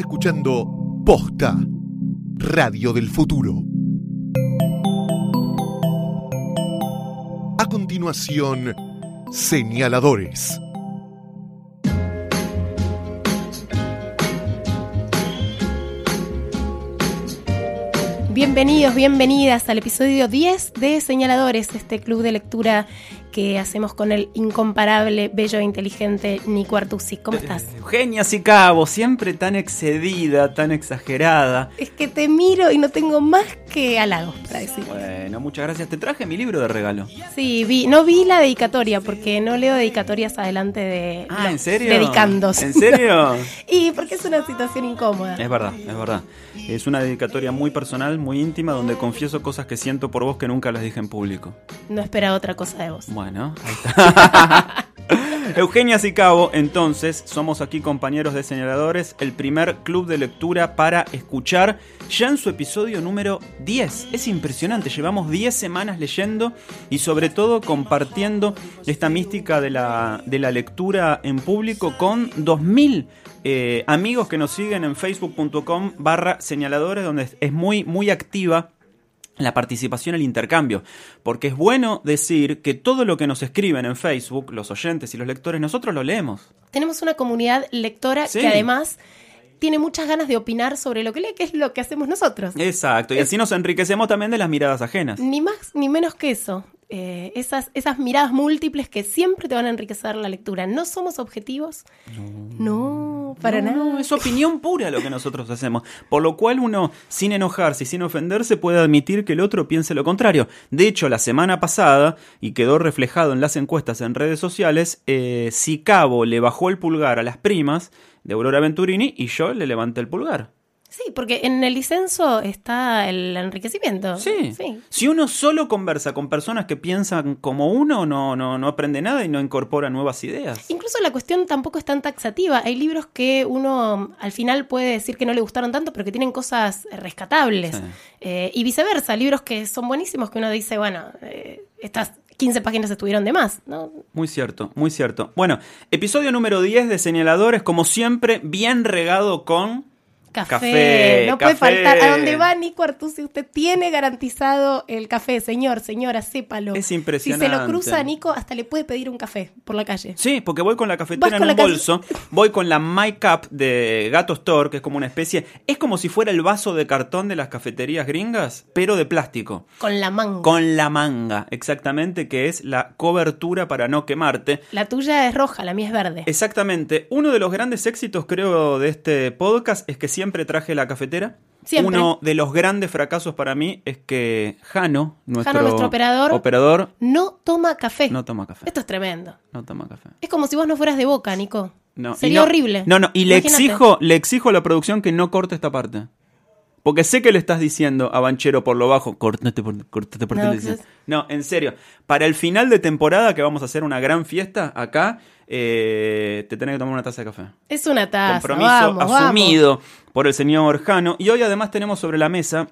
Escuchando Posta, Radio del Futuro. A continuación, señaladores. Bienvenidos, bienvenidas al episodio 10 de Señaladores, este club de lectura que hacemos con el incomparable, bello e inteligente Nico Artusi. ¿Cómo estás? Eugenia Sicabo, siempre tan excedida, tan exagerada. Es que te miro y no tengo más que halagos para decir. Bueno, muchas gracias. Te traje mi libro de regalo. Sí, vi, no vi la dedicatoria porque no leo dedicatorias adelante de Ah, ¿en serio? dedicandos. ¿En serio? y porque es una situación incómoda. Es verdad, es verdad. Es una dedicatoria muy personal, muy íntima, donde confieso cosas que siento por vos que nunca las dije en público. No esperaba otra cosa de vos. Bueno, ahí está. Eugenia Sicabo, entonces, somos aquí compañeros de señaladores, el primer club de lectura para escuchar, ya en su episodio número 10. Es impresionante, llevamos 10 semanas leyendo y sobre todo compartiendo esta mística de la, de la lectura en público con 2000 eh, amigos que nos siguen en facebook.com barra señaladores, donde es muy, muy activa la participación, el intercambio. Porque es bueno decir que todo lo que nos escriben en Facebook, los oyentes y los lectores, nosotros lo leemos. Tenemos una comunidad lectora Sí. que además tiene muchas ganas de opinar sobre lo que lee, que es lo que hacemos nosotros. Exacto. Y así nos enriquecemos también de las miradas ajenas. Ni más ni menos que eso. Eh, esas, esas miradas múltiples que siempre te van a enriquecer la lectura. No somos objetivos. No, para No, nada. no, es opinión pura lo que nosotros hacemos. Por lo cual uno, sin enojarse y sin ofenderse, puede admitir que el otro piense lo contrario. De hecho, la semana pasada, y quedó reflejado en las encuestas en redes sociales, eh, si Cabo le bajó el pulgar a las primas de Aurora Venturini y yo le levanté el pulgar. Sí, porque en el disenso está el enriquecimiento. Sí. sí. Si uno solo conversa con personas que piensan como uno, no, no, no aprende nada y no incorpora nuevas ideas. Incluso la cuestión tampoco es tan taxativa. Hay libros que uno al final puede decir que no le gustaron tanto, pero que tienen cosas rescatables. Sí. Eh, y viceversa, libros que son buenísimos que uno dice, bueno, eh, estas 15 páginas estuvieron de más. ¿no? Muy cierto, muy cierto. Bueno, episodio número 10 de Señaladores, como siempre, bien regado con... Café, Café, no puede faltar. A donde va Nico Artusi, usted tiene garantizado el café, señor, señora, sépalo. Es Si se impresionante. lo cruza a Nico, hasta le puede pedir un café por la calle. Sí, porque voy con la cafetera en un bolso, voy con la My Cup de Gato Store, que es como una especie, es como si fuera el vaso de cartón de las cafeterías gringas, pero de plástico. Con la manga. Con la manga, exactamente, que es la cobertura para no quemarte. La tuya es roja, la mía es verde. Exactamente. Uno de los grandes éxitos, creo, de este podcast es que siempre traje la cafetera. Siempre. Uno de los grandes fracasos para mí es que Jano, nuestro, nuestro operador, operador, No toma café. no toma café. Esto es tremendo. No toma café. Es como si vos no fueras de boca, Nico. No, Sería no- horrible. No, no, y le exijo, le exijo a la producción que no corte esta parte. Porque sé que le estás diciendo a Banchero por lo bajo, cortate por, cortate por No, televisión". que es- No, en serio. Para el final de temporada, que vamos a hacer una gran fiesta acá, eh, te tenés que tomar una taza de café. Es una taza. Compromiso vamos, vamos. asumido por el señor Jano. Y hoy además tenemos sobre la mesa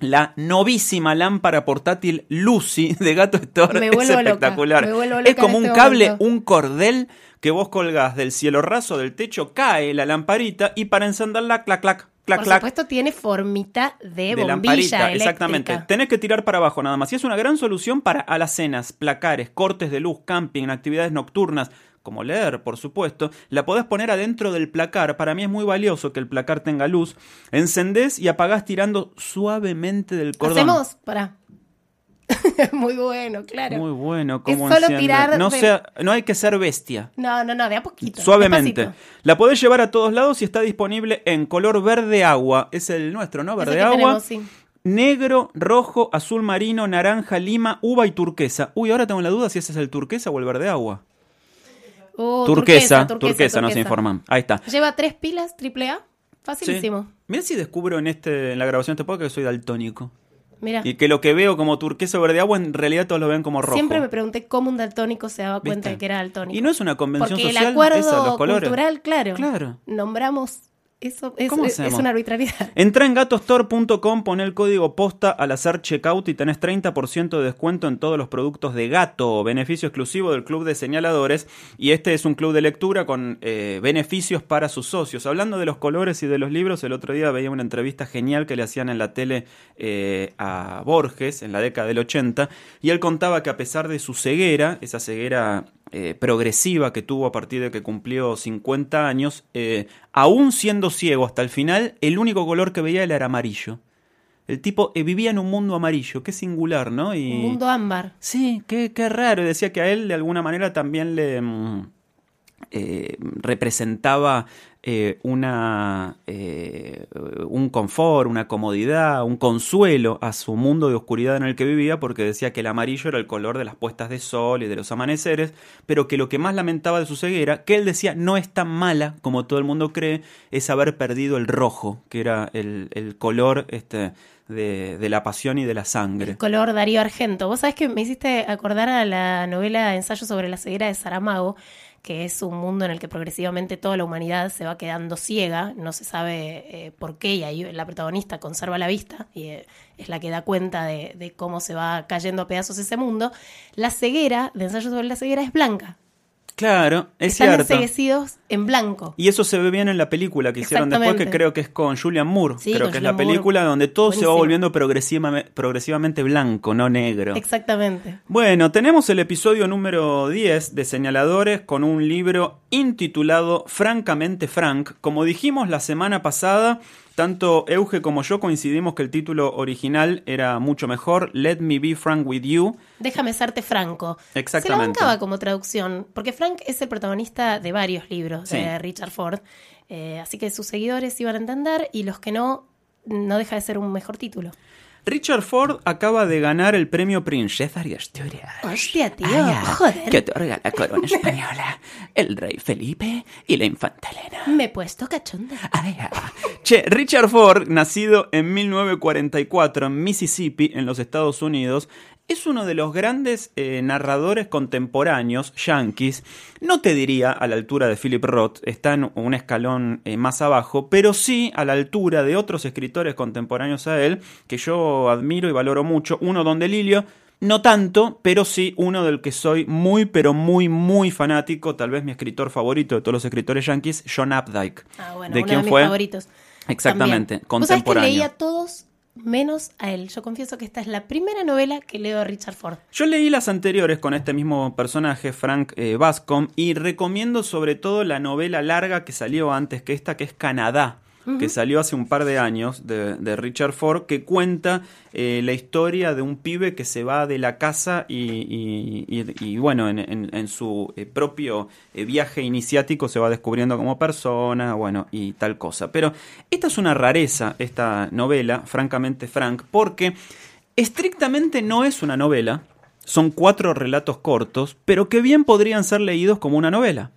la novísima lámpara portátil Lucy de Gato Store. Me es loca, espectacular. me vuelvo loca es como en un este cable, momento. un cordel que vos colgás del cielo raso del techo, cae la lamparita y para encenderla, clac, clac, clac, Por clac. supuesto tiene formita de, de bombilla lamparita, eléctrica. exactamente. Tenés que tirar para abajo nada más. Y es una gran solución para alacenas, placares, cortes de luz, camping, actividades nocturnas, como leer, por supuesto. La podés poner adentro del placar. Para mí es muy valioso que el placar tenga luz. Encendés y apagás tirando suavemente del cordón. Hacemos, pará. Muy bueno, claro. Muy bueno, Es como solo tirar No, de- sea, no hay que ser bestia. No, no, no, de a poquito. Suavemente. despacito. La podés llevar a todos lados y está disponible en color verde agua. Es el nuestro, ¿no? Verde agua. tenemos, sí. Negro, rojo, azul marino, naranja, lima, uva y turquesa. Uy, ahora tengo la duda si ese es el turquesa o el verde agua. Uh, turquesa, turquesa, no se informan. Ahí está. Lleva tres pilas, triple A. Facilísimo. Mira si descubro en este en la grabación de este podcast que soy daltónico. Mira. Y que lo que veo como turquesa o verde agua en realidad todos lo ven como rojo. Siempre me pregunté cómo un daltónico se daba cuenta ¿Viste? de que era daltónico. Y no es una convención Porque social el acuerdo esa, los colores. cultural, claro. Claro. Nombramos Eso es, es una arbitrariedad. Entra en gatostore.com, pon el código posta al hacer checkout y tenés 30% de descuento en todos los productos de gato, beneficio exclusivo del club de señaladores. Y este es un club de lectura con eh, beneficios para sus socios. Hablando de los colores y de los libros, el otro día veía una entrevista genial que le hacían en la tele eh, a Borges en la década del 80 y él contaba que a pesar de su ceguera, esa ceguera eh, progresiva que tuvo a partir de que cumplió 50 años, eh, aún siendo ciego hasta el final, el único color que veía él era amarillo. El tipo eh, vivía en un mundo amarillo, qué singular, ¿no? Y... Un mundo ámbar. Sí, qué, qué raro. Decía que a él de alguna manera también le mm, eh, representaba eh, una, eh, un confort, una comodidad, un consuelo a su mundo de oscuridad en el que vivía, porque decía que el amarillo era el color de las puestas de sol y de los amaneceres, pero que lo que más lamentaba de su ceguera, que él decía no es tan mala como todo el mundo cree, es haber perdido el rojo, que era el, el color este, de, de la pasión y de la sangre. Color Darío Argento. Vos sabés que me hiciste acordar a la novela Ensayo sobre la ceguera de Saramago, que es un mundo en el que progresivamente toda la humanidad se va quedando ciega, no se sabe eh, por qué, y ahí la protagonista conserva la vista y eh, es la que da cuenta de, de cómo se va cayendo a pedazos ese mundo. La ceguera de Ensayo sobre la ceguera es blanca. Claro, es Están cierto. enseguecidos en blanco. Y eso se ve bien en la película que hicieron después, que creo que es con Julian Moore. Sí, creo que es la película Moore. donde todo se va volviendo progresivame- progresivamente blanco, no negro. Exactamente. Bueno, tenemos el episodio número 10 de Señaladores con un libro intitulado Francamente Frank. Como dijimos la semana pasada, tanto Euge como yo coincidimos que el título original era mucho mejor, Let Me Be Frank With You. Déjame serte franco. Exactamente. Se la bancaba como traducción, porque Frank es el protagonista de varios libros Sí. de Richard Ford. eh, así que sus seguidores iban a entender y los que no, no deja de ser un mejor título. Richard Ford acaba de ganar el premio Princesa de Asturias. Hostia, tío, Ay, joder. Que otorga la corona española, el rey Felipe y la infanta Elena. Me he puesto cachonda. Ay. Che, Richard Ford, nacido en 1944 en Mississippi, en los Estados Unidos, es uno de los grandes eh, narradores contemporáneos, yankees. No te diría a la altura de Philip Roth, está en un escalón eh, más abajo, pero sí a la altura de otros escritores contemporáneos a él, que yo admiro y valoro mucho. Uno, Don DeLilio, no tanto, pero sí uno del que soy muy, pero muy, muy fanático. Tal vez mi escritor favorito de todos los escritores yankees, John Updike. Ah, bueno, ¿De uno quién de mis fue? favoritos. Exactamente, También. Vos sabés que contemporáneo. leía todos menos a él. Yo confieso que esta es la primera novela que leo de Richard Ford. Yo leí las anteriores con este mismo personaje, Frank eh, Bascom, y recomiendo sobre todo la novela larga que salió antes que esta, que es Canadá, que salió hace un par de años de, de Richard Ford, que cuenta eh, la historia de un pibe que se va de la casa y, y- y- y, bueno, en, en- en su eh, propio eh, viaje iniciático se va descubriendo como persona, bueno, y tal cosa. Pero esta es una rareza, esta novela, francamente Frank, porque estrictamente no es una novela, son cuatro relatos cortos, pero que bien podrían ser leídos como una novela.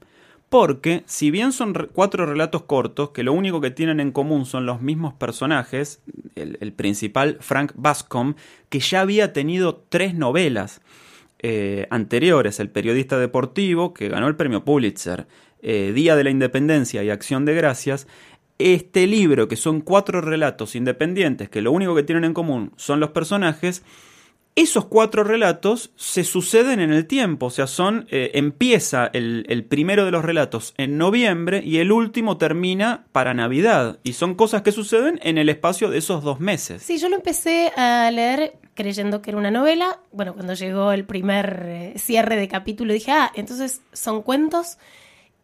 Porque, si bien son cuatro relatos cortos, que lo único que tienen en común son los mismos personajes, el, el principal, Frank Bascom, que ya había tenido tres novelas eh, anteriores, El periodista deportivo, que ganó el premio Pulitzer, eh, Día de la Independencia y Acción de Gracias, este libro, que son cuatro relatos independientes, que lo único que tienen en común son los personajes, esos cuatro relatos se suceden en el tiempo, o sea, son eh, empieza el, el primero de los relatos en noviembre y el último termina para Navidad, y son cosas que suceden en el espacio de esos dos meses. Sí, yo lo empecé a leer creyendo que era una novela. Bueno, cuando llegó el primer eh, cierre de capítulo dije, ah, entonces son cuentos.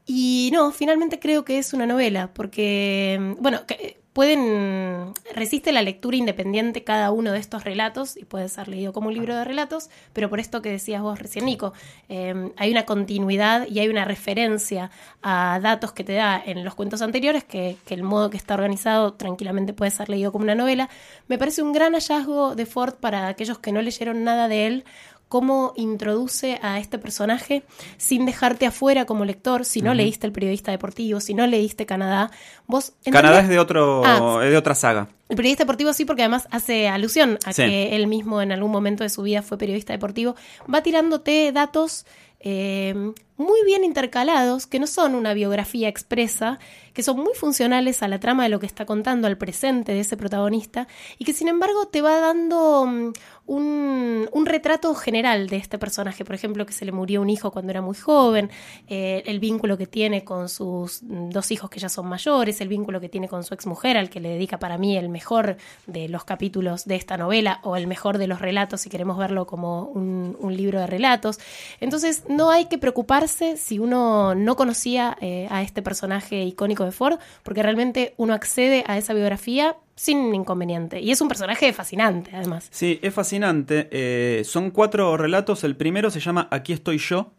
Y no, finalmente creo que es una novela, porque, mm, bueno, que, pueden, resiste la lectura independiente cada uno de estos relatos y puede ser leído como un libro de relatos, pero por esto que decías vos recién, Nico, eh, hay una continuidad y hay una referencia a datos que te da en los cuentos anteriores, que, que el modo que está organizado tranquilamente puede ser leído como una novela. Me parece un gran hallazgo de Ford para aquellos que no leyeron nada de él, cómo introduce a este personaje sin dejarte afuera como lector, si no leíste El periodista deportivo, si no leíste Canadá, vos... Canadá es de, otro, Ah. es de otra saga. el periodista deportivo sí, porque además hace alusión a Sí. que él mismo en algún momento de su vida fue periodista deportivo. Va tirándote datos eh, muy bien intercalados, que no son una biografía expresa, que son muy funcionales a la trama de lo que está contando, al presente de ese protagonista, y que sin embargo te va dando mm, un, un retrato general de este personaje. Por ejemplo, que se le murió un hijo cuando era muy joven, eh, el vínculo que tiene con sus dos hijos que ya son mayores, el vínculo que tiene con su exmujer, al que le dedica para mí el mejor de los capítulos de esta novela, o el mejor de los relatos, si queremos verlo como un, un libro de relatos. Entonces, no hay que preocuparse si uno no conocía eh, a este personaje icónico de Ford, porque realmente uno accede a esa biografía sin inconveniente. Y es un personaje fascinante, además. Sí, es fascinante. Eh, son cuatro relatos. El primero se llama Aquí estoy yo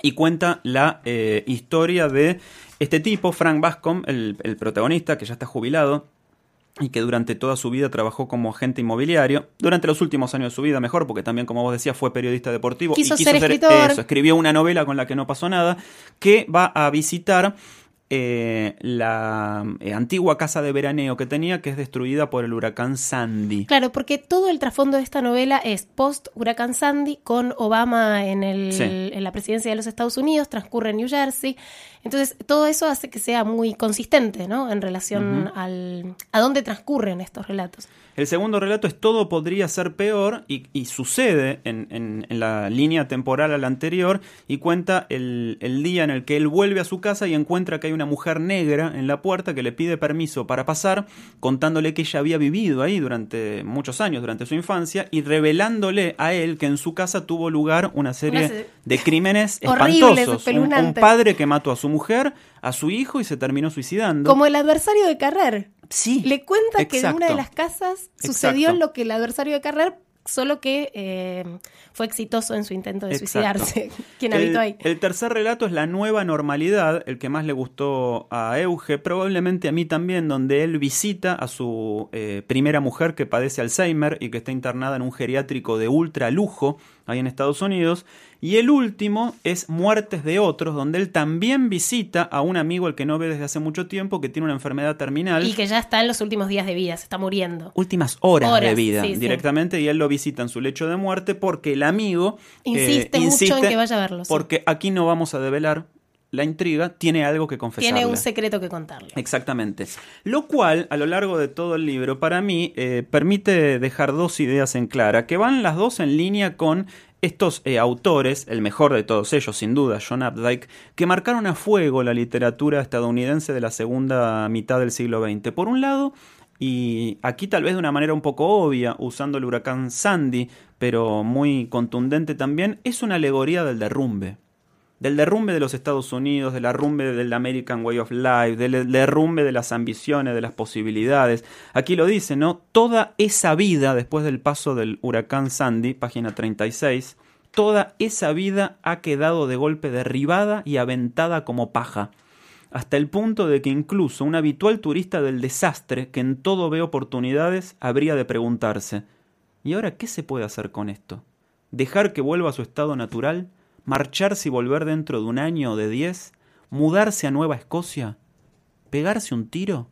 y cuenta la eh, historia de este tipo, Frank Bascom, el, el protagonista que ya está jubilado y que durante toda su vida trabajó como agente inmobiliario, durante los últimos años de su vida mejor, porque también, como vos decías, fue periodista deportivo Quiso y quiso ser ser escritor. eso, escribió una novela con la que no pasó nada, que va a visitar eh, la eh, antigua casa de veraneo que tenía, que es destruida por el huracán Sandy. Claro, porque todo el trasfondo de esta novela es post huracán Sandy con Obama en, el, Sí. en la presidencia de los Estados Unidos, transcurre en New Jersey. Entonces, todo eso hace que sea muy consistente, ¿no? En relación al, a dónde transcurren estos relatos. El segundo relato es Todo podría ser peor y, y sucede en, en- en la línea temporal a la anterior y cuenta el, el día en el que él vuelve a su casa y encuentra que hay una mujer negra en la puerta que le pide permiso para pasar, contándole que ella había vivido ahí durante muchos años, durante su infancia, y revelándole a él que en su casa tuvo lugar una serie Una de crímenes espantosos. Un- Un, padre que mató a su mujer, a su hijo y se terminó suicidando. Como el adversario de Carrer. Sí. Le cuenta que en una de las casas sucedió Exacto. lo que el adversario de Carrer, solo que eh, fue exitoso en su intento de Exacto. suicidarse. Quien habitó ahí. el tercer relato es La nueva normalidad, el que más le gustó a Euge, probablemente a mí también, donde él visita a su eh, primera mujer que padece Alzheimer y que está internada en un geriátrico de ultra lujo ahí en Estados Unidos. Y el último es Muertes de otros, donde él también visita a un amigo al que no ve desde hace mucho tiempo, que tiene una enfermedad terminal. Y que ya está en los últimos días de vida, se está muriendo. Últimas horas, Horas, de vida sí, sí. directamente y él lo visita en su lecho de muerte porque el amigo eh, Insiste mucho en que vaya a verlo, sí. Porque aquí no vamos a develar la intriga, tiene algo que confesarle. Tiene un secreto que contarle. Exactamente. Lo cual, a lo largo de todo el libro, para mí, eh, permite dejar dos ideas en clara, que van las dos en línea con estos eh, autores, el mejor de todos ellos, sin duda, John Updike, que marcaron a fuego la literatura estadounidense de la segunda mitad del siglo XX. Por un lado, y aquí tal vez de una manera un poco obvia, usando el huracán Sandy, pero muy contundente también, es una alegoría del derrumbe del derrumbe de los Estados Unidos, del derrumbe del American Way of Life, del derrumbe de las ambiciones, de las posibilidades. Aquí lo dice, ¿no? Toda esa vida después del paso del huracán Sandy, página 36, toda esa vida ha quedado de golpe derribada y aventada como paja hasta el punto de que incluso un habitual turista del desastre, que en todo ve oportunidades, habría de preguntarse, ¿y ahora qué se puede hacer con esto? ¿Dejar que vuelva a su estado natural? ¿Marcharse y volver dentro de un año o de diez? ¿Mudarse a Nueva Escocia? ¿Pegarse un tiro?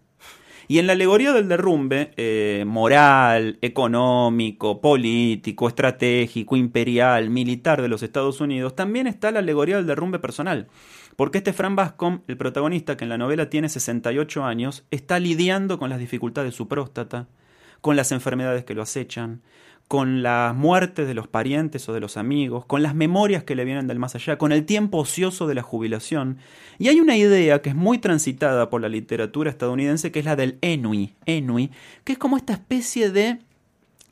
Y en la alegoría del derrumbe, eh, moral, económico, político, estratégico, imperial, militar de los Estados Unidos, también está la alegoría del derrumbe personal. Porque este Fran Bascom, el protagonista que en la novela tiene 68 años, está lidiando con las dificultades de su próstata, con las enfermedades que lo acechan, con las muertes de los parientes o de los amigos, con las memorias que le vienen del más allá, con el tiempo ocioso de la jubilación. Y hay una idea que es muy transitada por la literatura estadounidense, que es la del ennui, ennui, que es como esta especie de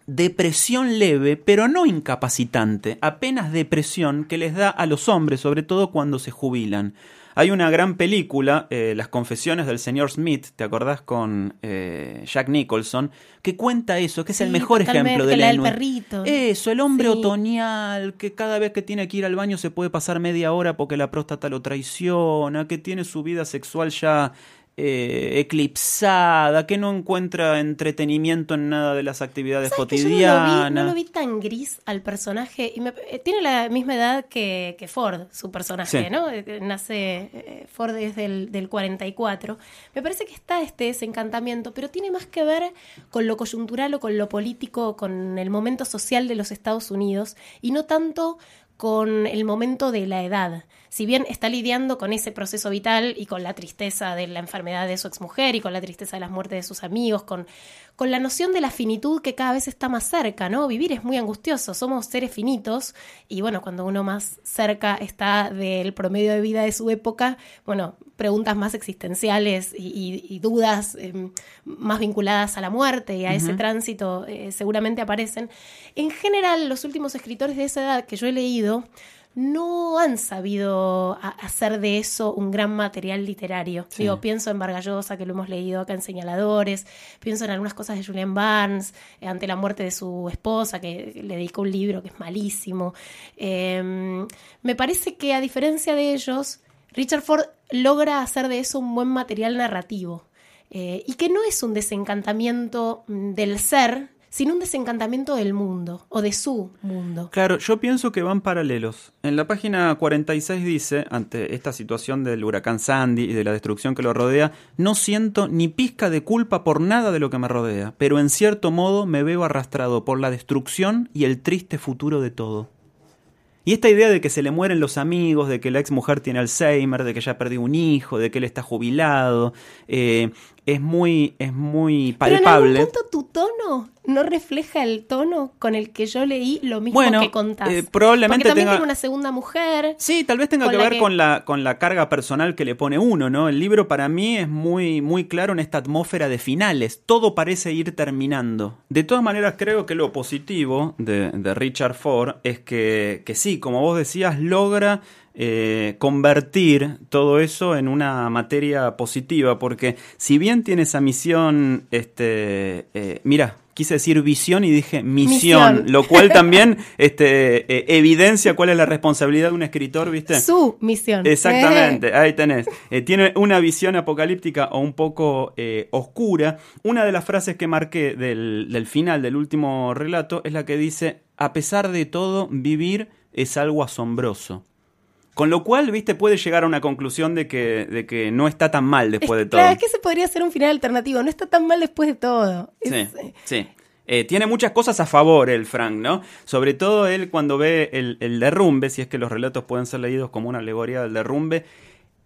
depresión leve, pero no incapacitante, apenas depresión que les da a los hombres, sobre todo cuando se jubilan. Hay una gran película, eh, Las confesiones del señor Smith, ¿te acordás con eh, Jack Nicholson? Que cuenta eso, que es el mejor ejemplo del la del perrito. Eso, el hombre Sí. otoñal, que cada vez que tiene que ir al baño se puede pasar media hora porque la próstata lo traiciona, que tiene su vida sexual ya eh, eclipsada, que no encuentra entretenimiento en nada de las actividades ¿Sabes que yo cotidianas. no lo, vi, no lo vi tan gris al personaje y me- eh, tiene la misma edad que, que Ford, su personaje, Sí. ¿no? Eh, Nace eh, Ford es del, del 44. Me parece que está este desencantamiento, pero tiene más que ver con lo coyuntural o con lo político, con el momento social de los Estados Unidos y no tanto con el momento de la edad. Si bien está lidiando con ese proceso vital y con la tristeza de la enfermedad de su exmujer y con la tristeza de las muertes de sus amigos, con, con la noción de la finitud que cada vez está más cerca, ¿no? Vivir es muy angustioso, somos seres finitos y bueno, cuando uno más cerca está del promedio de vida de su época, bueno, preguntas más existenciales y, dudas em, más vinculadas a la muerte y a ese tránsito eh, seguramente aparecen. En general, los últimos escritores de esa edad que yo he leído, no han sabido hacer de eso un gran material literario. Digo, pienso en Vargallosa, que lo hemos leído acá en Señaladores, pienso en algunas cosas de Julian Barnes, eh, ante la muerte de su esposa, que le dedicó un libro que es malísimo. Em, me parece que a diferencia de ellos, Richard Ford logra hacer de eso un buen material narrativo. Eh, y que no es un desencantamiento del ser, sin un desencantamiento del mundo o de su mundo. Claro, yo pienso que van paralelos. En la página 46 dice, ante esta situación del huracán Sandy y de la destrucción que lo rodea, no siento ni pizca de culpa por nada de lo que me rodea, pero en cierto modo me veo arrastrado por la destrucción y el triste futuro de todo. Y esta idea de que se le mueren los amigos, de que la ex mujer tiene Alzheimer, de que ya perdió un hijo, de que él está jubilado, eh, es muy, es muy palpable. Pero en punto tu tono no refleja el tono con el que yo leí lo mismo que contás. Eh, probablemente Porque también tenga... una segunda mujer. Sí, tal vez tenga que ver con la con la carga personal que le pone uno, ¿no? El libro para mí es muy muy claro en esta atmósfera de finales. Todo parece ir terminando. De todas maneras, creo que lo positivo de, de Richard Ford es que, que sí, como vos decías, logra eh, convertir todo eso en una materia positiva, porque si bien tiene esa misión, este, eh, mira, quise decir visión y dije misión, lo cual también este, eh, evidencia cuál es la responsabilidad de un escritor, ¿viste? Su misión. Exactamente, ahí tenés. tiene una visión apocalíptica o un poco oscura. Una de las frases que marqué del, del final del último relato es la que dice, a pesar de todo, vivir es algo asombroso. Con lo cual, viste, puede llegar a una conclusión de que, de que no está tan mal después de todo. Claro, es que ese podría ser un final alternativo. No está tan mal después de todo. Sí, eh, sí. Eh, tiene muchas cosas a favor el Frank, ¿no? Sobre todo él cuando ve el, el derrumbe, si es que los relatos pueden ser leídos como una alegoría del derrumbe,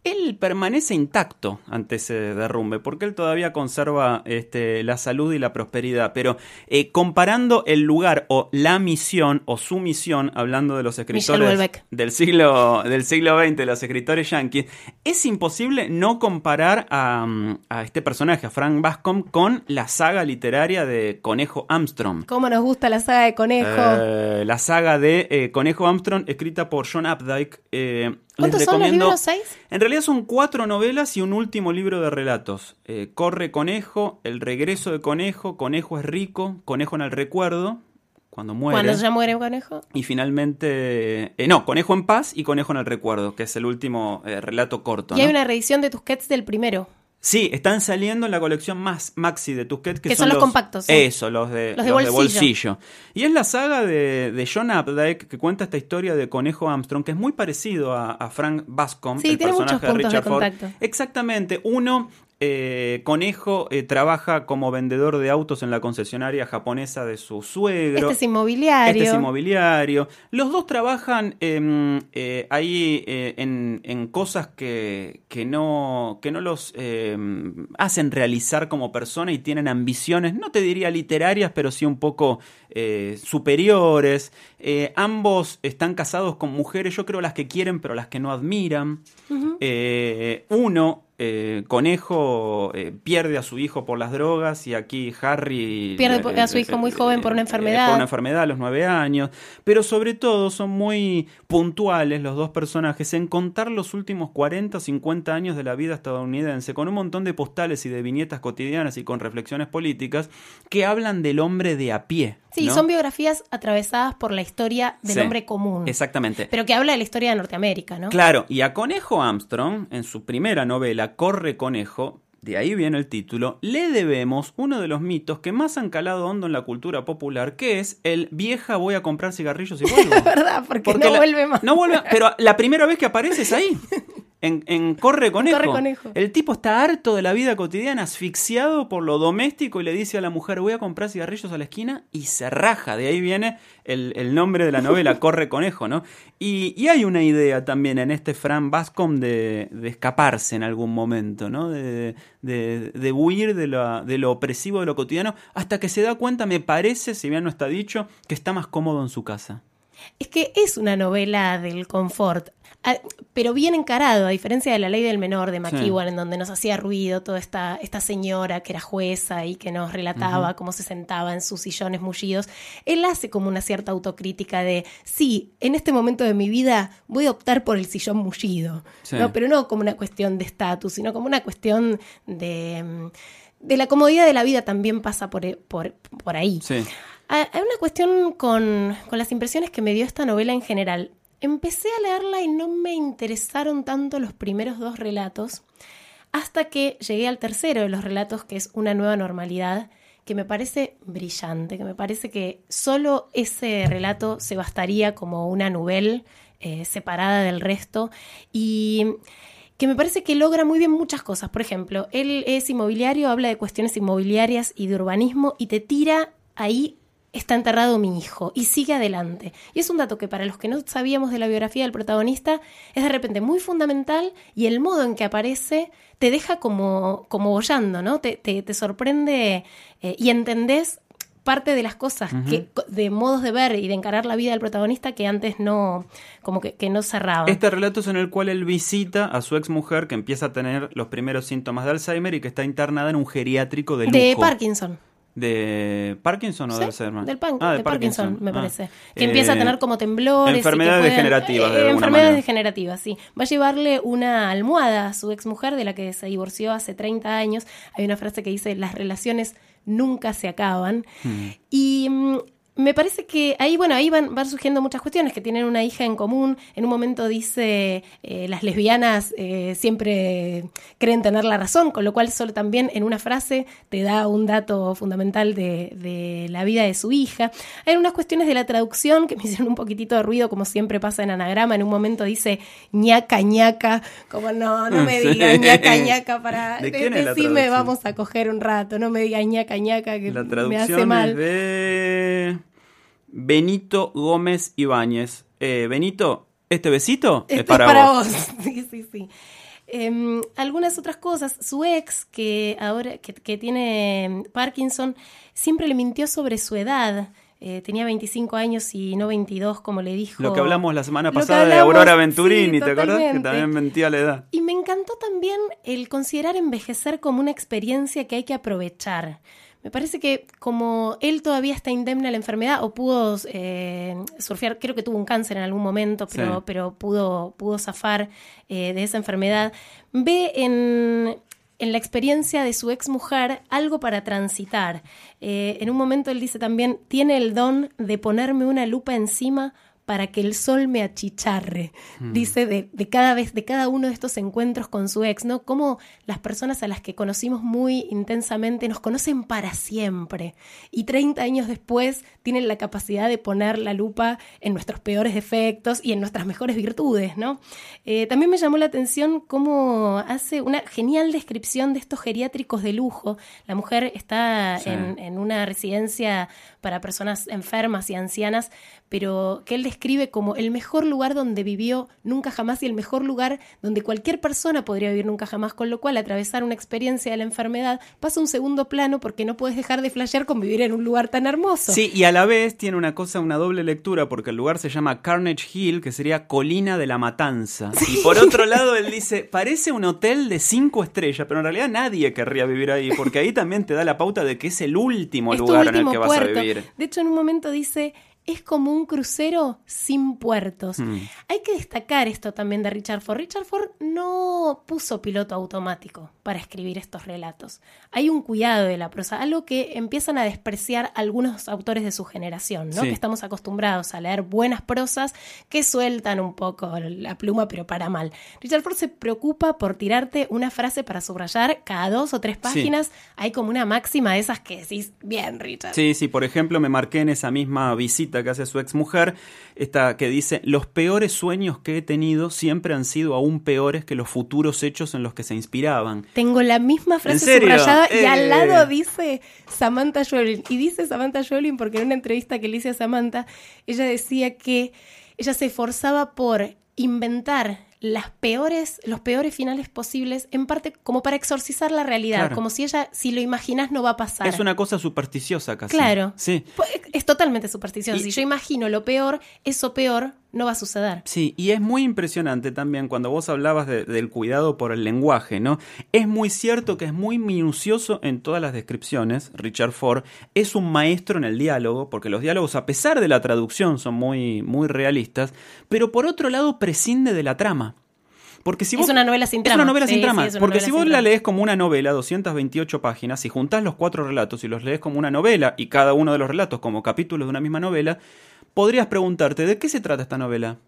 él permanece intacto ante ese derrumbe, porque él todavía conserva este, la salud y la prosperidad. Pero eh, comparando el lugar o la misión o su misión, hablando de los escritores del siglo, del siglo XX, los escritores yankees, es imposible no comparar a, este personaje, a Frank Bascom, con la saga literaria de Conejo Armstrong. ¿Cómo nos gusta la saga de Conejo? Eh, la saga de eh, Conejo Armstrong, escrita por John Updike. ¿Cuántos son los libros? ¿Seis? En realidad son cuatro novelas y un último libro de relatos. Eh, Corre Conejo, El regreso de Conejo, Conejo es rico, Conejo en el recuerdo, cuando muere. Cuando ya muere Conejo. Y finalmente. Eh, no, Conejo en paz y Conejo en el recuerdo, que es el último eh, relato corto. Y hay una reedición de Tusquets del primero. Sí, están saliendo en la colección más maxi de Tusquets, que, son, los, compactos. Eso, los de, bolsillo. Y es la saga de, John Updike que cuenta esta historia de Conejo Armstrong, que es muy parecido a, Frank Bascom, el personaje de Richard Ford. Exactamente. Uno eh, Conejo eh, trabaja como vendedor de autos en la concesionaria japonesa de su suegro. Este es inmobiliario. Este es inmobiliario. Los dos trabajan em, eh, ahí en, cosas que, que, no, que no los em, hacen realizar como persona y tienen ambiciones, no te diría literarias, pero sí un poco superiores. ambos están casados con mujeres, yo creo las que quieren, pero las que no admiran. uno eh, Conejo eh, pierde a su hijo por las drogas y aquí Harry... Pierde a su hijo muy joven por una enfermedad. por una enfermedad a los nueve años. Pero sobre todo son muy puntuales los dos personajes en contar los últimos 40 o 50 años de la vida estadounidense con un montón de postales y de viñetas cotidianas y con reflexiones políticas que hablan del hombre de a pie. Sí, son biografías atravesadas por la historia del hombre común. Exactamente. Pero que habla de la historia de Norteamérica, ¿no? Claro, y a Conejo Armstrong, en su primera novela, Corre Conejo, de ahí viene el título, le debemos uno de los mitos que más han calado hondo en la cultura popular, que es el vieja voy a comprar cigarrillos y vuelvo. verdad, porque, no vuelve más. No vuelve, pero la primera vez que aparece es ahí. En, en Corre Conejo. Corre Conejo. El tipo está harto de la vida cotidiana, asfixiado por lo doméstico y le dice a la mujer, voy a comprar cigarrillos a la esquina y se raja. De ahí viene el, el nombre de la novela, Corre Conejo, ¿no? Y, y hay una idea también en este Fran Bascom de, de escaparse en algún momento, ¿no? De, de, de huir de, la, de lo opresivo de lo cotidiano hasta que se da cuenta, me parece, si bien no está dicho, que está más cómodo en su casa. Es que es una novela del confort, a- pero bien encarado, a diferencia de La Ley del Menor de McEwan, en donde nos hacía ruido toda esta, esta señora que era jueza y que nos relataba cómo se sentaba en sus sillones mullidos. Él hace como una cierta autocrítica de, sí, en este momento de mi vida voy a optar por el sillón mullido, Sí. ¿no? pero no como una cuestión de estatus, sino como una cuestión de... De la comodidad de la vida también pasa por, por, por ahí. Sí. Ah, Hay una cuestión con, con las impresiones que me dio esta novela en general. Empecé a leerla y no me interesaron tanto los primeros dos relatos, hasta que llegué al tercero de los relatos, que es Una nueva normalidad, que me parece brillante, que me parece que solo ese relato se bastaría como una novela eh, separada del resto y que me parece que logra muy bien muchas cosas. Por ejemplo, él es inmobiliario, habla de cuestiones inmobiliarias y de urbanismo y te tira ahí está enterrado mi hijo y sigue adelante. Y es un dato que para los que no sabíamos de la biografía del protagonista es de repente muy fundamental y el modo en que aparece te deja como, como bollando, ¿no? Te, te, te sorprende eh, y entendés parte de las cosas que, de modos de ver y de encarar la vida del protagonista que antes no, como que, que no cerraban. Este relato es en el cual él visita a su ex mujer que empieza a tener los primeros síntomas de Alzheimer y que está internada en un geriátrico de lujo. de Parkinson. ¿De Parkinson o Sí, de Alzheimer? Del pan- Ah, de Parkinson, me Ah. parece. Que Eh, empieza a tener como temblores. Enfermedades pueden- degenerativas, de eh, enfermedades manera. degenerativas, sí. Va a llevarle una almohada a su exmujer, de la que se divorció hace 30 años. Hay una frase que dice: las relaciones nunca se acaban. Hmm. Y. me parece que ahí, bueno, ahí van, van surgiendo muchas cuestiones, que tienen una hija en común. En un momento dice, eh, las lesbianas eh, siempre creen tener la razón, con lo cual solo también en una frase te da un dato fundamental de, de la vida de su hija. Hay unas cuestiones de la traducción que me hicieron un poquitito de ruido, como siempre pasa en anagrama. En un momento dice ñaca ñaca, como no, no me Sí. digas ñaca ñaca para ¿De quién es la decirme traducción? vamos a coger un rato, no me digas ñaca ñaca que La me traducción hace mal. es de Benito Gómez Ibáñez. Eh, Benito, ¿este besito? Esto es para, vos. Sí, sí, sí. Em, algunas otras cosas. Su ex, que ahora que, que tiene em, Parkinson, siempre le mintió sobre su edad. Eh, tenía 25 años y no 22, como le dijo. Lo que hablamos la semana pasada de hablamos, Aurora sí, Venturini, ¿te acuerdas? Que también mentía la edad. Y me encantó también el considerar envejecer como una experiencia que hay que aprovechar. Me parece que como él todavía está indemne a la enfermedad o pudo eh, surfear, creo que tuvo un cáncer en algún momento, pero, Sí. pero pudo, pudo zafar eh, de esa enfermedad, ve en, en la experiencia de su ex mujer algo para transitar. Eh, en un momento él dice también, tiene el don de ponerme una lupa encima para que el sol me achicharre. Dice de, de cada vez, de cada uno de estos encuentros con su ex, ¿no? Cómo las personas a las que conocimos muy intensamente nos conocen para siempre. Y 30 años después tienen la capacidad de poner la lupa en nuestros peores defectos y en nuestras mejores virtudes, ¿no? Eh, también me llamó la atención cómo hace una genial descripción de estos geriátricos de lujo. La mujer está Sí. en, en una residencia para personas enfermas y ancianas, pero que él describe como el mejor lugar donde vivió nunca jamás y el mejor lugar donde cualquier persona podría vivir nunca jamás, con lo cual atravesar una experiencia de la enfermedad pasa a un segundo plano porque no puedes dejar de flashear con vivir en un lugar tan hermoso. Sí, y a la vez tiene una cosa, una doble lectura, porque el lugar se llama Carnage Hill, que sería Colina de la Matanza. Y por otro lado, él dice, parece un hotel de cinco estrellas, pero en realidad nadie querría vivir ahí, porque ahí también te da la pauta de que es el último Es lugar en el que vas puerto. a vivir. De hecho, en un momento dice, es como un crucero sin puertos. Mm. Hay que destacar esto también de Richard Ford. Richard Ford no puso piloto automático para escribir estos relatos. Hay un cuidado de la prosa, algo que empiezan a despreciar algunos autores de su generación, ¿no? Sí. Que estamos acostumbrados a leer buenas prosas que sueltan un poco la pluma, pero para mal. Richard Ford se preocupa por tirarte una frase para subrayar cada dos o tres páginas. Hay como una máxima de esas que decís, bien, Richard. Sí, sí, por ejemplo, me marqué en esa misma visita cita que hace su exmujer, esta que dice, los peores sueños que he tenido siempre han sido aún peores que los futuros hechos en los que se inspiraban. Tengo la misma frase subrayada y al Eh. lado dice Samantha Joelin. Y dice Samantha Joelin porque en una entrevista que le hice a Samantha, ella decía que ella se esforzaba por inventar las peores, los peores finales posibles, en parte como para exorcizar la realidad, Claro. como si ella, si lo imaginas, no va a pasar. Es una cosa supersticiosa casi. Claro. Sí. Pues, Es totalmente supersticioso. Y- Si yo imagino lo peor, eso peor no va a suceder. Sí, y es muy impresionante también cuando vos hablabas de- del cuidado por el lenguaje, ¿no? Es muy cierto que es muy minucioso en todas las descripciones. Richard Ford es un maestro en el diálogo, porque los diálogos, a pesar de la traducción, son muy, muy realistas, pero por otro lado prescinde de la trama. Porque si Es vos- una novela sin Es trama. una novela sin sí, trama. es porque si vos la lees como una novela, 228 páginas, y juntás los cuatro relatos y los lees como una novela, y cada uno de los relatos como capítulos de una misma novela, podrías preguntarte, ¿de qué se trata esta novela?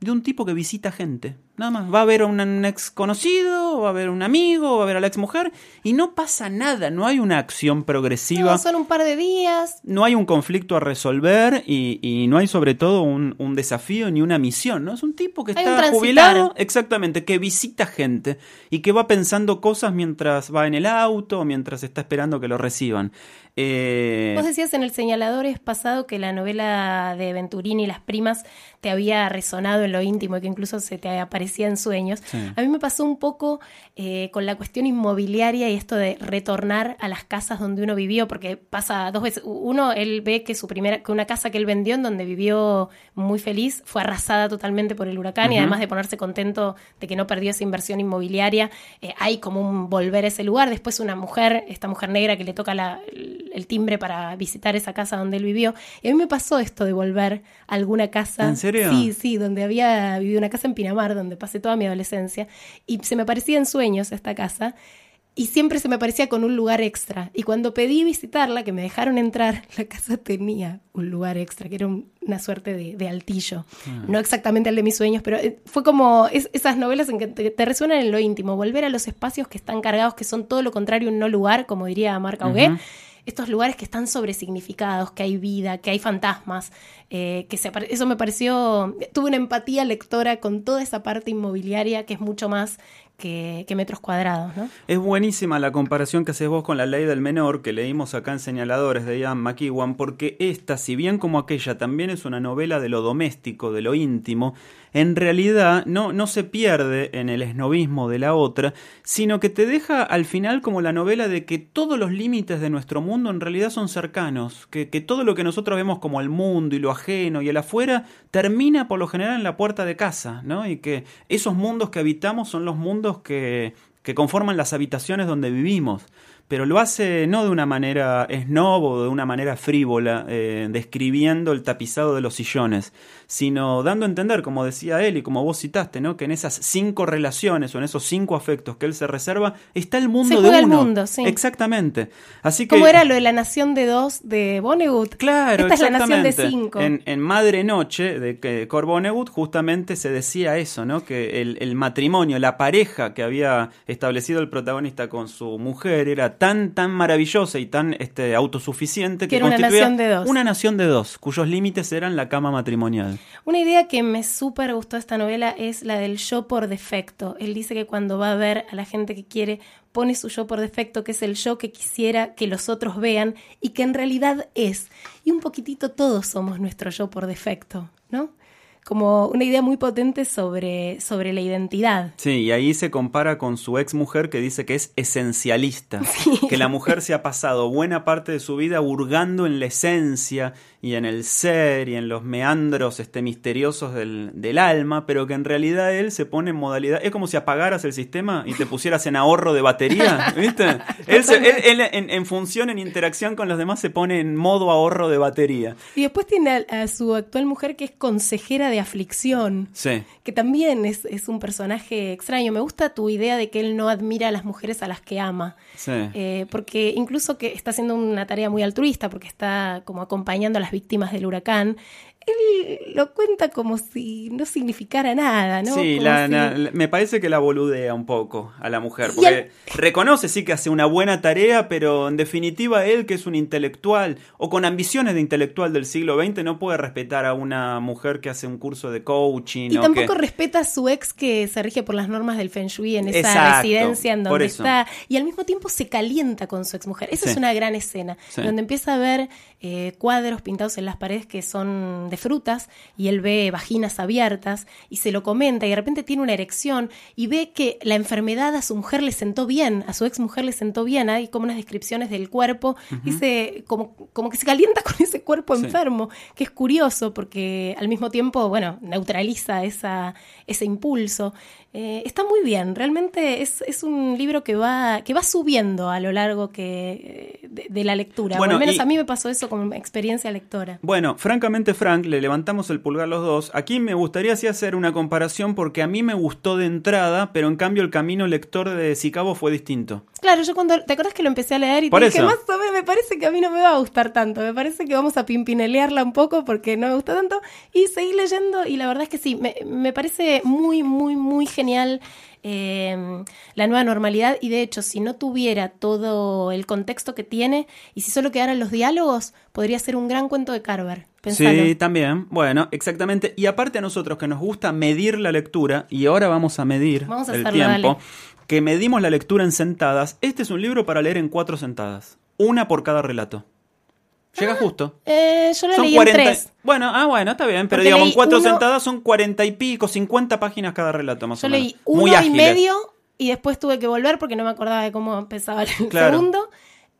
De un tipo que visita gente. Nada más. Va a ver a un ex conocido, va a ver a un amigo, va a ver a la ex mujer, y no pasa nada. No hay una acción progresiva. No, son un par de días. No hay un conflicto a resolver y, y no hay sobre todo un, un desafío ni una misión, ¿no? Es un tipo que Hay está jubilado, exactamente, que visita gente y que va pensando cosas mientras va en el auto mientras está esperando que lo reciban. Eh, Vos decías en el señaladores pasado que la novela de Venturini y las primas te había resonado en lo íntimo y que incluso se te aparecía en sueños. Sí. A mí me pasó un poco eh, con la cuestión inmobiliaria y esto de retornar a las casas donde uno vivió, porque pasa dos veces. Uno, él ve que su primera, que una casa que él vendió en donde vivió muy feliz fue arrasada totalmente por el huracán y además de ponerse contento de que no perdió esa inversión inmobiliaria, eh, hay como un volver a ese lugar. Después una mujer, esta mujer negra que le toca la- el timbre para visitar esa casa donde él vivió. Y a mí me pasó esto de volver a alguna casa. ¿En serio? Sí, sí, donde había vivido una casa en Pinamar, donde pasé toda mi adolescencia. Y se me parecía en sueños esta casa. Y siempre se me parecía con un lugar extra. Y cuando pedí visitarla, que me dejaron entrar, la casa tenía un lugar extra, que era un- una suerte de, de altillo. No exactamente el de mis sueños, pero eh, fue como es- esas novelas en que te, te resuenan en lo íntimo. Volver a los espacios que están cargados, que son todo lo contrario, un no lugar, como diría Marc Augué. Ujú. Estos lugares que están sobresignificados, que hay vida, que hay fantasmas, eh, que se eso me pareció, tuve una empatía lectora con toda esa parte inmobiliaria que es mucho más que, metros cuadrados, ¿no? Es buenísima la comparación que haces vos con la ley del menor que leímos acá en Señaladores de Ian McEwan, porque esta, si bien como aquella también es una novela de lo doméstico, de lo íntimo, en realidad no, no se pierde en el esnovismo de la otra, sino que te deja al final como la novela de que todos los límites de nuestro mundo en realidad son cercanos, que, que todo lo que nosotros vemos como el mundo y lo ajeno y el afuera termina por lo general en la puerta de casa, ¿no? Y que esos mundos que habitamos son los mundos que, conforman las habitaciones donde vivimos. Pero lo hace no de una manera snob o de una manera frívola, eh, describiendo el tapizado de los sillones, sino dando a entender, como decía él y como vos citaste, ¿no? que en esas cinco relaciones o en esos cinco afectos que él se reserva está el mundo Se de juega el uno. mundo, sí. Exactamente. Así que ¿Cómo era lo de la nación de dos de Vonnegut? Claro, Esta es la nación de cinco. En, en Madre Noche de que Corbonegut justamente se decía eso, ¿no? Que el, el matrimonio, la pareja que había establecido el protagonista con su mujer era tan, tan maravillosa y tan este, autosuficiente que, Que era una nación de dos. Una nación de dos, cuyos límites eran la cama matrimonial. Una idea que me súper gustó esta novela es la del yo por defecto. Él dice que cuando va a ver a la gente que quiere, pone su yo por defecto, que es el yo que quisiera que los otros vean y que en realidad es. Y un poquitito todos somos nuestro yo por defecto, ¿no? Como una idea muy potente sobre, sobre la identidad. Sí, y ahí se compara con su ex mujer que dice que es esencialista, que la mujer se ha pasado buena parte de su vida hurgando en la esencia y en el ser y en los meandros este, misteriosos del, del alma, pero que en realidad él se pone en modalidad, es como si apagaras el sistema y te pusieras en ahorro de batería, ¿viste? Él, se- él- él en, en función, en interacción con los demás, se pone en modo ahorro de batería. Y después tiene a, a su actual mujer que es consejera de aflicción. Sí. que también es, es un personaje extraño. Me gusta tu idea de que él no admira a las mujeres a las que ama. Sí. Eh, porque incluso que está haciendo una tarea muy altruista, porque está como acompañando a las víctimas del huracán, él lo cuenta como si no significara nada, ¿no? Sí, la- si- la- la- me parece que la boludea un poco a la mujer, porque reconoce sí que hace una buena tarea, pero en definitiva él que es un intelectual o con ambiciones de intelectual del siglo XX no puede respetar a una mujer que hace un curso de coaching. Y o tampoco que... respeta a su ex que se rige por las normas del Feng Shui en esa Exacto, residencia en donde está. Y al mismo tiempo se calienta con su exmujer. Esa Sí. es una gran escena. Sí. Donde empieza a ver eh, cuadros pintados en las paredes que son de frutas y él ve vaginas abiertas y se lo comenta y de repente tiene una erección y ve que la enfermedad a su mujer le sentó bien, a su ex mujer le sentó bien. Hay como unas descripciones del cuerpo. Dice, como, como que se calienta con ese cuerpo Sí. enfermo, que es curioso porque al mismo tiempo, bueno, neutraliza esa, ese impulso. Eh, está muy bien, realmente es, es un libro que va, que va subiendo a lo largo que, eh, de, de la lectura. o Bueno, al menos y- a mí me pasó eso como experiencia lectora. Bueno, francamente, Frank, le levantamos el pulgar los dos. Aquí me gustaría sí hacer una comparación porque a mí me gustó de entrada, pero en cambio el camino lector de Sicabo fue distinto. Claro, yo cuando, ¿te acuerdas que lo empecé a leer y Por te dije, eso. más o menos, me parece que a mí no me va a gustar tanto, me parece que vamos a pimpinelearla un poco porque no me gusta tanto, y seguí leyendo y la verdad es que sí, me, me parece muy, muy, muy genial eh, la nueva normalidad y de hecho si no tuviera todo el contexto que tiene y si solo quedaran los diálogos, podría ser un gran cuento de Carver. Pensalo. Sí, también. Bueno, exactamente. Y aparte a nosotros que nos gusta medir la lectura, y ahora vamos a medir Vamos a el hacerlo, tiempo, dale. que medimos la lectura en sentadas, este es un libro para leer en cuatro sentadas. Una por cada relato. Llega justo. Eh, yo la Son leí 40. en tres. Bueno, ah, bueno, está bien. Pero Porque digamos, en leí cuatro uno- sentadas son cuarenta y pico, cincuenta páginas cada relato, más Yo o menos. leí uno Muy y ágiles. medio y después tuve que volver porque no me acordaba de cómo empezaba el Claro. segundo.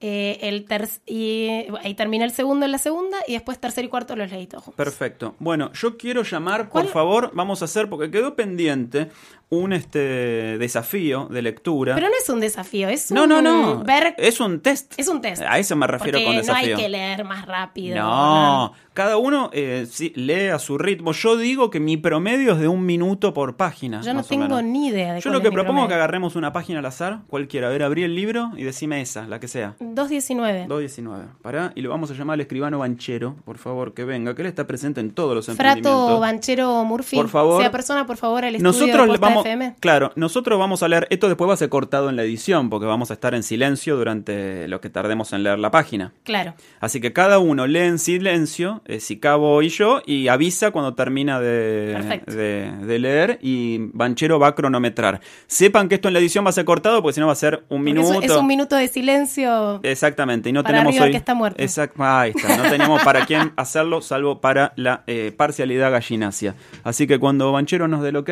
Eh, el ter y ahí terminé el segundo en la segunda y después tercer y cuarto los leí todos juntos. Perfecto. Bueno, yo quiero llamar, por ¿Cuál? favor, vamos a hacer, porque quedó pendiente un este desafío de lectura. Pero no es un desafío, es no, un no, no. ver Es un test. es un test. A eso me refiero porque con desafío. no hay que leer más rápido. No, cada uno eh, sí, lee a su ritmo. Yo digo que mi promedio es de un minuto por página. Yo no tengo ni idea de Yo lo es que mi propongo es que agarremos una página al azar, cualquiera. A ver, abrí el libro y decime esa, la que sea. 2.19. 2.19. Pará, y lo vamos a llamar al escribano Banchero, por favor, que venga, que él está presente en todos los Frato emprendimientos. Banchero Murphy. Por favor. Sea persona, por favor, al estudio Nosotros de le Posta vamos, FM. claro, nosotros vamos a leer, esto después va a ser cortado en la edición, porque vamos a estar en silencio durante lo que tardemos en leer la página. Claro. Así que cada uno lee en silencio, eh, si Cabo y yo, y avisa cuando termina de, Perfecto. de- de leer y Banchero va a cronometrar. Sepan que esto en la edición va a ser cortado porque si no va a ser un Porque minuto. Es, un minuto de silencio. Exactamente, y no Para tenemos hoy. que está muerto. Exact- ahí está, no tenemos para quién hacerlo salvo para la eh, parcialidad gallinacia. Así que cuando Banchero nos dé el ok,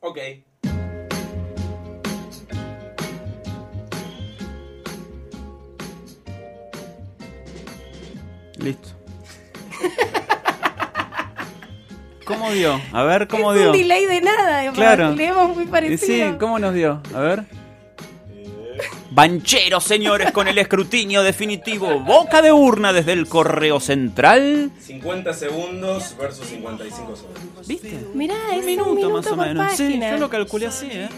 Ok. listo. ¿Cómo dio? A ver, ¿cómo es dio? un delay de nada. Claro. Leemos muy Y parecido. Sí, ¿cómo nos dio? A ver. Banchero, señores, con el escrutinio definitivo. Boca de urna desde el correo central. 50 segundos versus 55 segundos. ¿Viste? Mirá, es Un minuto, un minuto más o menos. Sí, yo lo calculé así, ¿eh?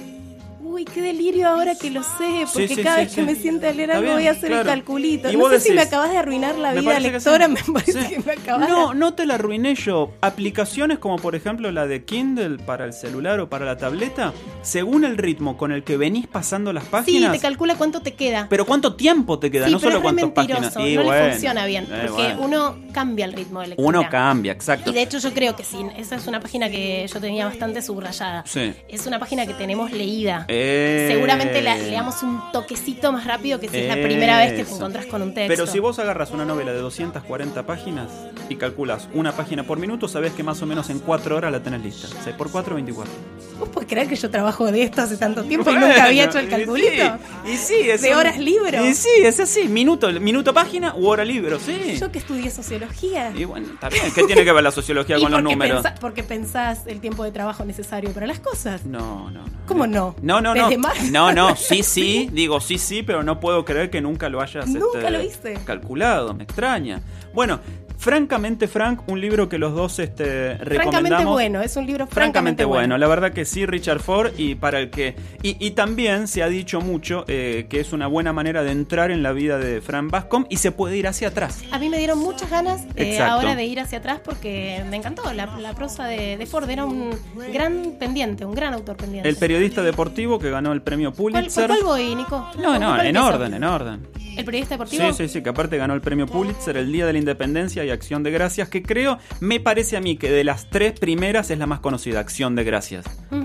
Uy, qué delirio ahora que lo sé, porque Sí, sí, cada sí, vez que sí. me siente a leer algo bien, voy a hacer claro. el calculito. Y No sé si me acabas de arruinar la vida lectora, sí. me parece Sí. que me acabas No, de... no te la arruiné yo. Aplicaciones como por ejemplo la de Kindle para el celular o para la tableta, según el ritmo con el que venís pasando las Sí, páginas. te calcula cuánto te queda. pero cuánto tiempo te queda, sí, no pero solo es cuántas páginas. Y no bueno, le funciona bien, eh, porque bueno. uno cambia el ritmo de lectura. Uno cambia, exacto. Y de hecho yo creo que sí, esa es una página que yo tenía bastante subrayada. Sí. Es una página que tenemos leída. Eh. Seguramente la- le damos un toquecito más rápido que si es la primera vez que te encontrás con un texto. Pero si vos agarras una novela de 240 páginas y calculas una página por minuto, sabés que más o menos en 4 horas la tenés lista. 6 por 4, 24. ¿Vos podés creer que yo trabajo de esto hace tanto tiempo y nunca había hecho el y calculito? sí, Y sí, es ¿De un- horas libro? Y sí, es así, minuto, minuto página u hora libro, sí. Yo que estudié sociología. Y bueno, está bien. ¿Qué tiene que ver la sociología con los números? porque pensás el tiempo de trabajo necesario para las cosas. No, no, no. ¿Cómo no? No, no, no. No, sí, sí, digo sí, sí, pero no puedo creer que nunca lo hayas Nunca este, lo hice. calculado, me extraña. Bueno, Francamente Frank, un libro que los dos este, Francamente recomendamos. bueno, es un libro Francamente bueno. la verdad que sí, Richard Ford, y para el que. Y, y también se ha dicho mucho eh, que es una buena manera de entrar en la vida de Frank Bascom y se puede ir hacia atrás. A mí me dieron muchas ganas eh, ahora de ir hacia atrás porque me encantó. La, la prosa de, de Ford era un gran pendiente, un gran autor pendiente. El periodista deportivo que ganó el premio ¿Cuál, Pulitzer. por cuál voy, Nico? No, ¿Por no, cuál en orden, en orden. ¿El periodista deportivo? Sí, sí, sí, que aparte ganó el premio Pulitzer el Día de la Independencia y Acción de Gracias, que creo, me parece a mí que de las tres primeras es la más conocida, Acción de Gracias.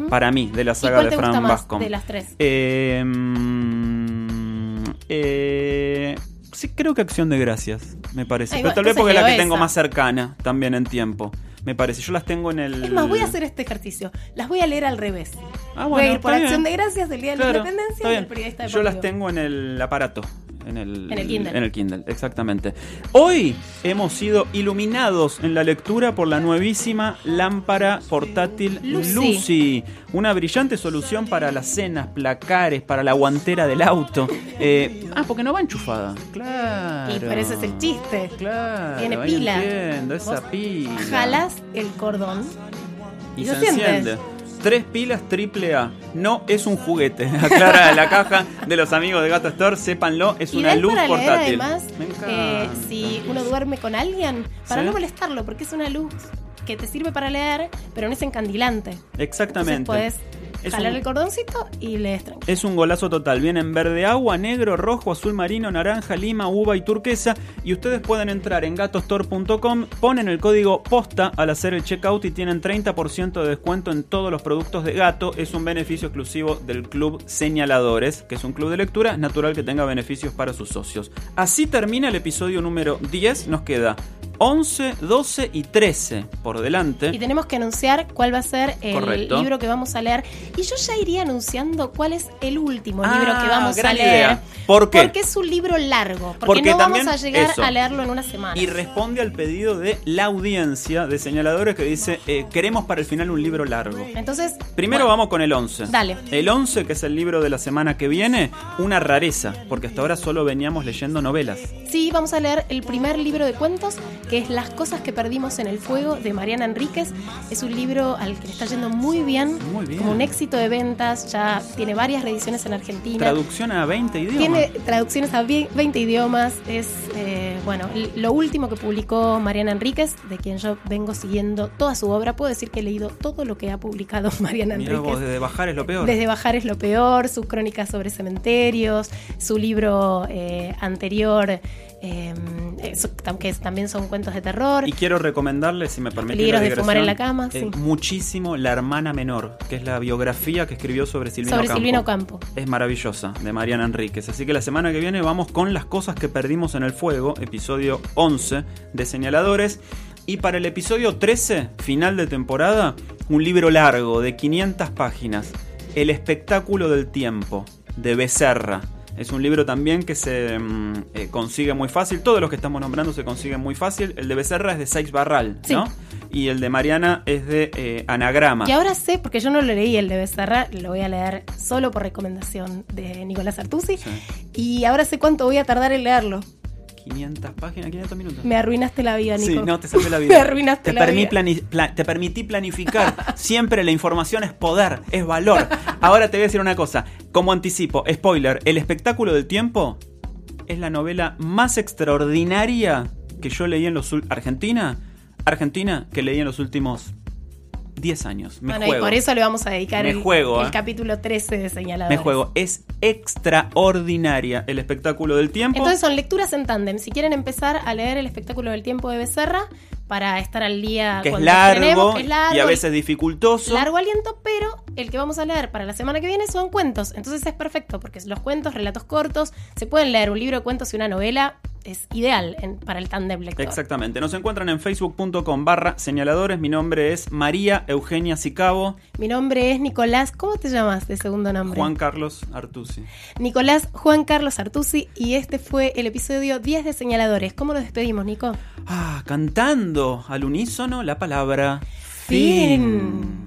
Para mí, de la ¿Y saga cuál de más Bascom. de las tres? Eh, mm, eh, sí, creo que Acción de Gracias, me parece. Ay, Pero tal vez porque es la que tengo más cercana también en tiempo. Me parece, yo las tengo en el... Es más, voy a hacer este ejercicio. Las voy a leer al revés. Ah, voy a ir por Acción bien. de Gracias, el Día de la Independencia y el periodista Yo las deportivo. tengo en el aparato. En el, En el Kindle. En el Kindle, exactamente. Hoy hemos sido iluminados en la lectura por la nuevísima lámpara portátil Lucy. Lucy. Una brillante solución para las cenas, placares, para la guantera del auto. Eh, ah, porque no va enchufada. Claro. Y por eso es el chiste. Claro. Tiene pila. Entiendo, esa pila. Jalas el cordón y, y se enciende. Tres pilas triple A. No es un juguete. Aclara la caja de los amigos de Gato Store. Sépanlo, es una luz para leer, portátil. además, encanta. eh, si uno duerme con alguien, para ¿Sí? no molestarlo, porque es una luz que te sirve para leer, pero no es encandilante. Entonces Exactamente. puedes Es jalar un- el cordoncito y tranquilo. Es un golazo total. Viene en verde agua, negro, rojo, azul marino, naranja, lima, uva y turquesa. Y ustedes pueden entrar en gatostore.com, ponen el código POSTA al hacer el checkout y tienen 30% de descuento en todos los productos de gato. Es un beneficio exclusivo del Club Señaladores, que es un club de lectura. Natural que tenga beneficios para sus socios. Así termina el episodio número 10. Nos queda 11, 12 y 13 por delante. Y tenemos que anunciar cuál va a ser el Correcto. libro que vamos a leer. Y yo ya iría anunciando cuál es el último Ah, libro que vamos a leer. idea. ¿Por qué? Porque es un libro largo. Porque, Porque no vamos a llegar eso. a leerlo en una semana. Y responde al pedido de la audiencia de señaladores que dice, eh, queremos para el final un libro largo. Entonces, Primero bueno, vamos con el 11. Dale. El 11, que es el libro de la semana que viene, una rareza, porque hasta ahora solo veníamos leyendo novelas. Sí, vamos a leer el primer libro de cuentos, que es Las cosas que perdimos en el fuego, de Mariana Enríquez. Es un libro al que le está yendo muy bien, Muy bien. como un éxito de ventas, ya tiene varias reediciones en Argentina. Traducción a 20 idiomas. Tiene traducciones a vi- 20 idiomas. Es, eh, bueno, lo último que publicó Mariana Enríquez, de quien yo vengo siguiendo toda su obra. Puedo decir que he leído todo lo que ha publicado Mariana Enríquez. vos, desde bajar es lo peor. Desde Bajar es lo peor, sus crónicas sobre cementerios, su libro eh, anterior, eh, que también son cuentos de terror. Y quiero recomendarle, si me permite Peligros la de fumar en la cama, eh, sí. muchísimo La hermana menor, que es la biografía que escribió sobre Silvino sobre Campo. Silvino Campo. Es maravillosa, de Mariana Enríquez. Así que la semana que viene vamos con las cosas que perdimos en el fuego, episodio 11 de Señaladores. Y para el episodio 13, final de temporada, un libro largo de 500 páginas, El espectáculo del tiempo, de Becerra. Es un libro también que se mm, eh, consigue muy fácil. Todos los que estamos nombrando se consiguen muy fácil. El de Becerra es de Seix Barral, Sí. ¿no? Y el de Mariana es de eh, Anagrama. Y ahora sé, porque yo no lo leí el de Becerra, lo voy a leer solo por recomendación de Nicolás Artusi. Sí. Y ahora sé cuánto voy a tardar en leerlo. 500 páginas, 500 minutos. Me arruinaste la vida, Nico. Sí, no, te salvé la vida. Me arruinaste te, la vida. te permití planificar. Siempre la información es poder, es valor. Ahora te voy a decir una cosa. Como anticipo, spoiler, El espectáculo del tiempo es la novela más extraordinaria que yo leí en los... Argentina. Argentina, que leí en los últimos 10 años. Me bueno, juego. y por eso le vamos a dedicar el, juego, el ¿eh? capítulo 13 de Señaladores. Me juego. Es extraordinaria el espectáculo del tiempo. Entonces son lecturas en tándem. Si quieren empezar a leer el espectáculo del tiempo de Becerra para estar al día que es cuando largo, estrenemos, que es largo y a veces dificultoso. largo aliento, pero el que vamos a leer para la semana que viene son cuentos. Entonces es perfecto, porque los cuentos, relatos cortos, se pueden leer un libro de cuentos y una novela, es ideal en- para el tándem lector. Exactamente. Nos encuentran en facebook.com barra señaladores. Mi nombre es María Eugenia Sicabo. Mi nombre es Nicolás, ¿cómo te llamas de segundo nombre? Juan Carlos Artusi. Nicolás Juan Carlos Artusi y este fue el episodio 10 de Señaladores. ¿Cómo nos despedimos, Nico? Ah, cantando al unísono la palabra Fin.